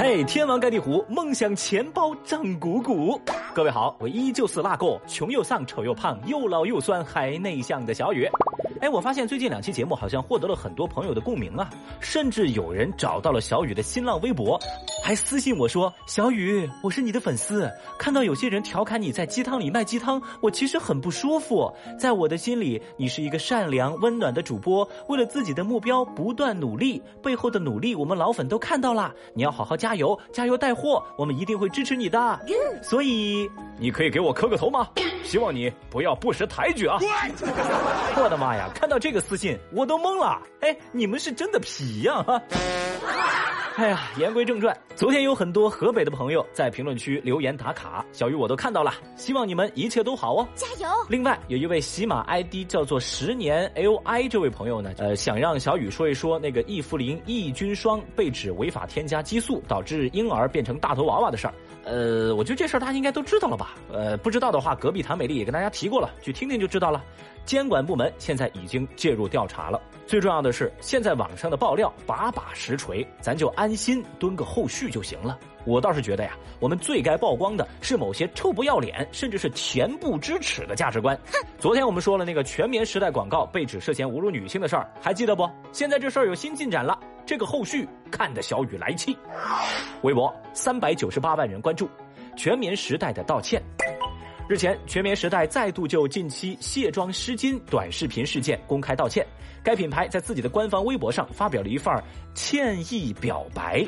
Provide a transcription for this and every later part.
嘿，天王盖地虎，梦想钱包胀鼓鼓。各位好，我依旧是辣够穷又丧、丑又胖、又老又酸还内向的小雨。哎，我发现最近两期节目好像获得了很多朋友的共鸣啊，甚至有人找到了小雨的新浪微博，还私信我说：“小雨，我是你的粉丝。”看到有些人调侃你在鸡汤里卖鸡汤，我其实很不舒服。在我的心里，你是一个善良温暖的主播，为了自己的目标不断努力，背后的努力我们老粉都看到了。你要好好加油，加油带货，我们一定会支持你的。所以，你可以给我磕个头吗？希望你不要不识抬举啊！我的妈呀！看到这个私信，我都懵了。哎，你们是真的皮呀！哈。哎呀，言归正传，昨天有很多河北的朋友在评论区留言打卡，小鱼我都看到了，希望你们一切都好哦，加油！另外，有一位喜马 ID 叫做十年 LI 这位朋友呢，呃，想让小雨说一说那个益福林抑菌霜被指违法添加激素，导致婴儿变成大头娃娃的事儿。呃，我觉得这事儿大家应该都知道了吧？呃，不知道的话，隔壁谭美丽也跟大家提过了，去听听就知道了。监管部门现在已经介入调查了。最重要的是，现在网上的爆料把把实锤，咱就安心蹲个后续就行了。我倒是觉得呀，我们最该曝光的是某些臭不要脸，甚至是恬不知耻的价值观。昨天我们说了那个全棉时代广告被指涉嫌侮辱女性的事儿，还记得不？现在这事儿有新进展了，这个后续看得小雨来气。微博三百九十八万人关注，全棉时代的道歉。日前，全棉时代再度就近期卸妆湿巾短视频事件公开道歉。该品牌在自己的官方微博上发表了一份歉意表白，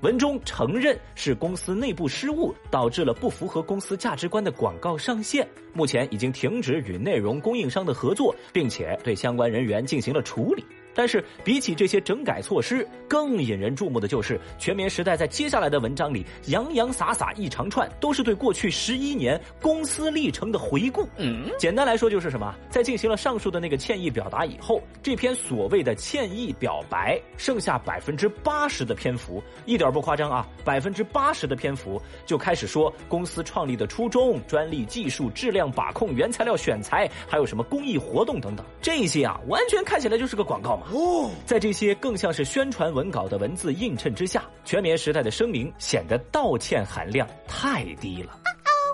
文中承认是公司内部失误导致了不符合公司价值观的广告上线，目前已经停止与内容供应商的合作，并且对相关人员进行了处理。但是，比起这些整改措施，更引人注目的就是全棉时代在接下来的文章里洋洋洒洒一长串，都是对过去十一年公司历程的回顾。嗯，简单来说就是什么，在进行了上述的那个歉意表达以后，这篇所谓的歉意表白，剩下百分之八十的篇幅，一点不夸张啊，百分之八十的篇幅就开始说公司创立的初衷、专利技术、质量把控、原材料选材，还有什么公益活动等等，这些啊，完全看起来就是个广告。哦，在这些更像是宣传文稿的文字映衬之下，全棉时代的声明显得道歉含量太低了。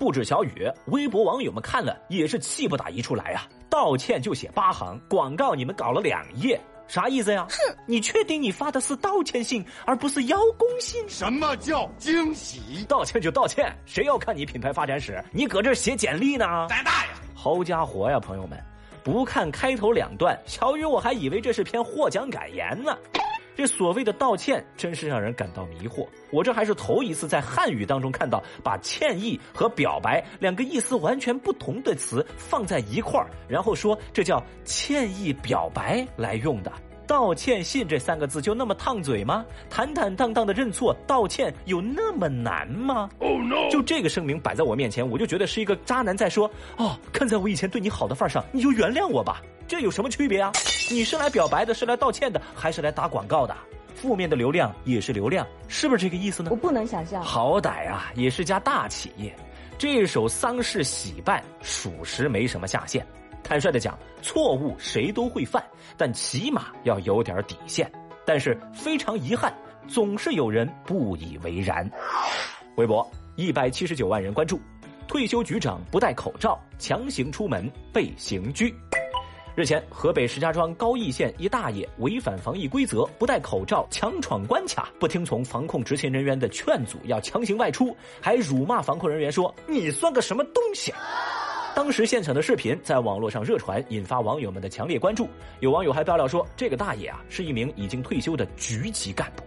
不止小雨，微博网友们看了也是气不打一处来啊！道歉就写八行，广告你们搞了两页，啥意思呀？哼，你确定你发的是道歉信而不是邀功信？什么叫惊喜？道歉就道歉，谁要看你品牌发展史？你搁这写简历呢？胆大呀！好家伙呀，朋友们！不看开头两段，小雨我还以为这是篇获奖感言呢。这所谓的道歉，真是让人感到迷惑。我这还是头一次在汉语当中看到把歉意和表白两个意思完全不同的词放在一块儿，然后说这叫歉意表白来用的。道歉信这三个字就那么烫嘴吗？坦坦荡荡的认错道歉有那么难吗？Oh no！就这个声明摆在我面前，我就觉得是一个渣男在说：哦，看在我以前对你好的份上，你就原谅我吧。这有什么区别啊？你是来表白的，是来道歉的，还是来打广告的？负面的流量也是流量，是不是这个意思呢？我不能想象。好歹啊，也是家大企业，这首丧事喜办，属实没什么下限。坦率的讲，错误谁都会犯，但起码要有点底线。但是非常遗憾，总是有人不以为然。微博一百七十九万人关注，退休局长不戴口罩强行出门被刑拘。日前，河北石家庄高邑县一大爷违反防疫规则，不戴口罩强闯关卡，不听从防控执勤人员的劝阻，要强行外出，还辱骂防控人员说：“你算个什么东西！”当时现场的视频在网络上热传，引发网友们的强烈关注。有网友还爆料说，这个大爷啊是一名已经退休的局级干部。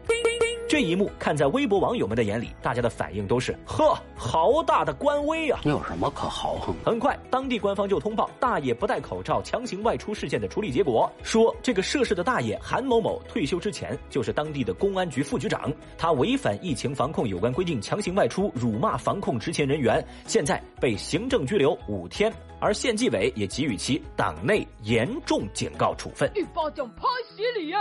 这一幕看在微博网友们的眼里，大家的反应都是：呵，好大的官威啊！你有什么可豪横？很快，当地官方就通报大爷不戴口罩强行外出事件的处理结果，说这个涉事的大爷韩某某退休之前就是当地的公安局副局长，他违反疫情防控有关规定强行外出，辱骂防控执勤人员，现在被行政拘留五天，而县纪委也给予其党内严重警告处分。一巴掌拍死你！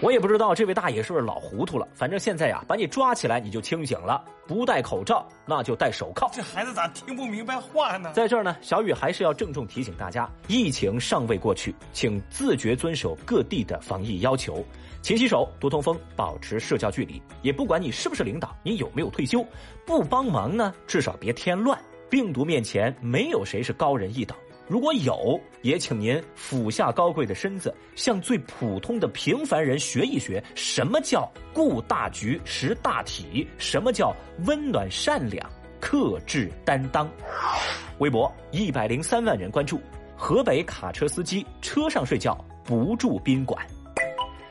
我也不知道这位大爷是不是老糊涂了，反正现在呀，把你抓起来你就清醒了。不戴口罩，那就戴手铐。这孩子咋听不明白话呢？在这儿呢，小雨还是要郑重提醒大家：疫情尚未过去，请自觉遵守各地的防疫要求，勤洗手、多通风、保持社交距离。也不管你是不是领导，你有没有退休，不帮忙呢，至少别添乱。病毒面前，没有谁是高人一等。如果有，也请您俯下高贵的身子，向最普通的平凡人学一学，什么叫顾大局、识大体，什么叫温暖善良、克制担当。微博一百零三万人关注，河北卡车司机车上睡觉不住宾馆。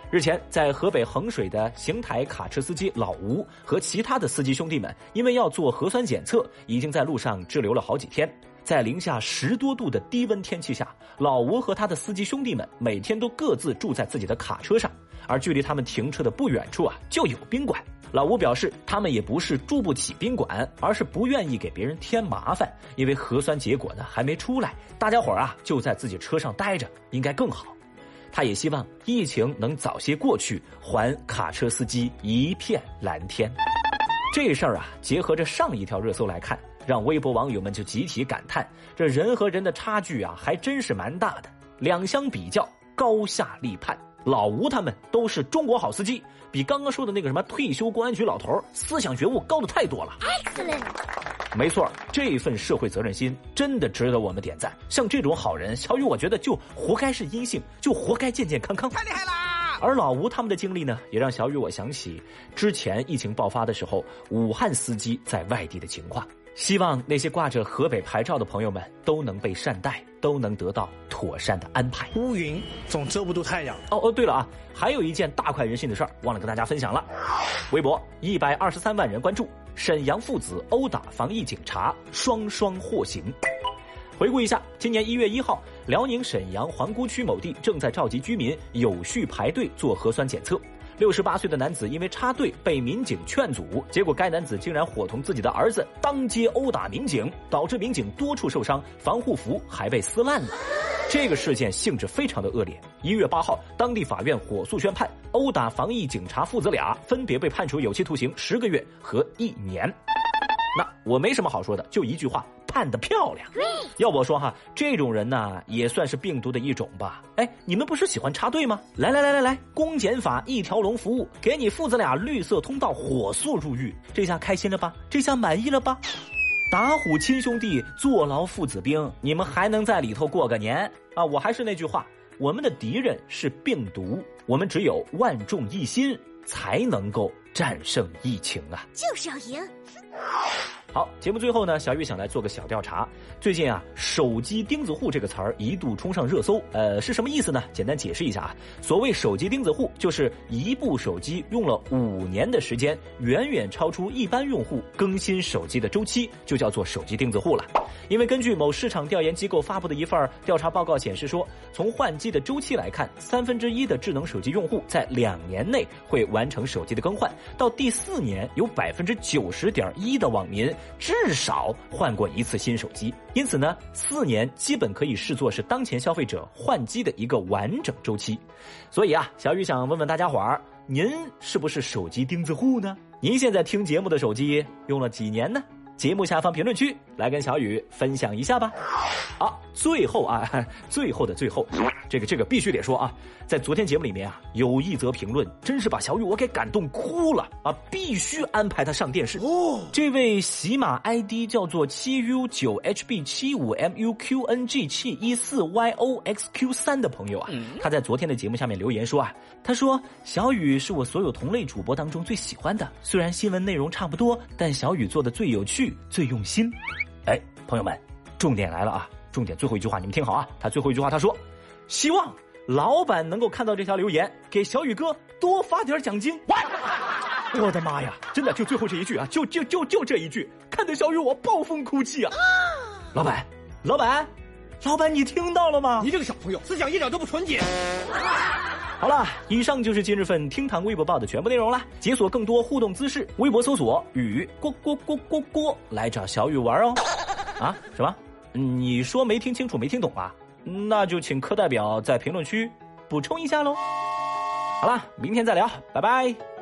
日前，在河北衡水的邢台卡车司机老吴和其他的司机兄弟们，因为要做核酸检测，已经在路上滞留了好几天。在零下十多度的低温天气下，老吴和他的司机兄弟们每天都各自住在自己的卡车上，而距离他们停车的不远处啊，就有宾馆。老吴表示，他们也不是住不起宾馆，而是不愿意给别人添麻烦，因为核酸结果呢还没出来，大家伙儿啊就在自己车上待着，应该更好。他也希望疫情能早些过去，还卡车司机一片蓝天。这事儿啊，结合着上一条热搜来看。让微博网友们就集体感叹：这人和人的差距啊，还真是蛮大的。两相比较，高下立判。老吴他们都是中国好司机，比刚刚说的那个什么退休公安局老头思想觉悟高的太多了。Excellent，没错，这份社会责任心真的值得我们点赞。像这种好人，小雨我觉得就活该是阴性，就活该健健康康。太厉害啦！而老吴他们的经历呢，也让小雨我想起之前疫情爆发的时候，武汉司机在外地的情况。希望那些挂着河北牌照的朋友们都能被善待，都能得到妥善的安排。乌云总遮不住太阳。哦哦，对了啊，还有一件大快人心的事儿，忘了跟大家分享了。微博一百二十三万人关注，沈阳父子殴打防疫警察，双双获刑。回顾一下，今年一月一号，辽宁沈阳皇姑区某地正在召集居民有序排队做核酸检测。六十八岁的男子因为插队被民警劝阻，结果该男子竟然伙同自己的儿子当街殴打民警，导致民警多处受伤，防护服还被撕烂了。这个事件性质非常的恶劣。一月八号，当地法院火速宣判，殴打防疫警察父子俩分别被判处有期徒刑十个月和一年。那我没什么好说的，就一句话。看得漂亮，要我说哈，这种人呢也算是病毒的一种吧。哎，你们不是喜欢插队吗？来来来来来，公检法一条龙服务，给你父子俩绿色通道，火速入狱。这下开心了吧？这下满意了吧？打虎亲兄弟，坐牢父子兵，你们还能在里头过个年啊？我还是那句话，我们的敌人是病毒，我们只有万众一心，才能够战胜疫情啊！就是要赢。好，节目最后呢，小雨想来做个小调查。最近啊，“手机钉子户”这个词儿一度冲上热搜，呃，是什么意思呢？简单解释一下啊，所谓“手机钉子户”，就是一部手机用了五年的时间，远远超出一般用户更新手机的周期，就叫做“手机钉子户”了。因为根据某市场调研机构发布的一份调查报告显示说，从换机的周期来看，三分之一的智能手机用户在两年内会完成手机的更换，到第四年，有百分之九十点一的网民。至少换过一次新手机，因此呢，四年基本可以视作是当前消费者换机的一个完整周期。所以啊，小雨想问问大家伙儿，您是不是手机钉子户呢？您现在听节目的手机用了几年呢？节目下方评论区来跟小雨分享一下吧。好，最后啊，最后的最后，这个这个必须得说啊，在昨天节目里面啊，有一则评论真是把小雨我给感动哭了啊，必须安排他上电视。哦，这位喜马 ID 叫做七 U 九 HB 七五 MUQNG 七一四 YOXQ 三的朋友啊，他在昨天的节目下面留言说啊，他说小雨是我所有同类主播当中最喜欢的，虽然新闻内容差不多，但小雨做的最有趣。最用心，哎，朋友们，重点来了啊！重点最后一句话，你们听好啊！他最后一句话他说：“希望老板能够看到这条留言，给小雨哥多发点奖金。”我的妈呀！真的就最后这一句啊，就就就就这一句，看得小雨我暴风哭泣啊！老板，老板，老板，你听到了吗？你这个小朋友，思想一点都不纯洁。好了，以上就是今日份厅堂微博报的全部内容了。解锁更多互动姿势，微博搜索“雨锅锅锅锅锅”来找小雨玩哦。啊？什么？你说没听清楚，没听懂啊？那就请课代表在评论区补充一下喽。好了，明天再聊，拜拜。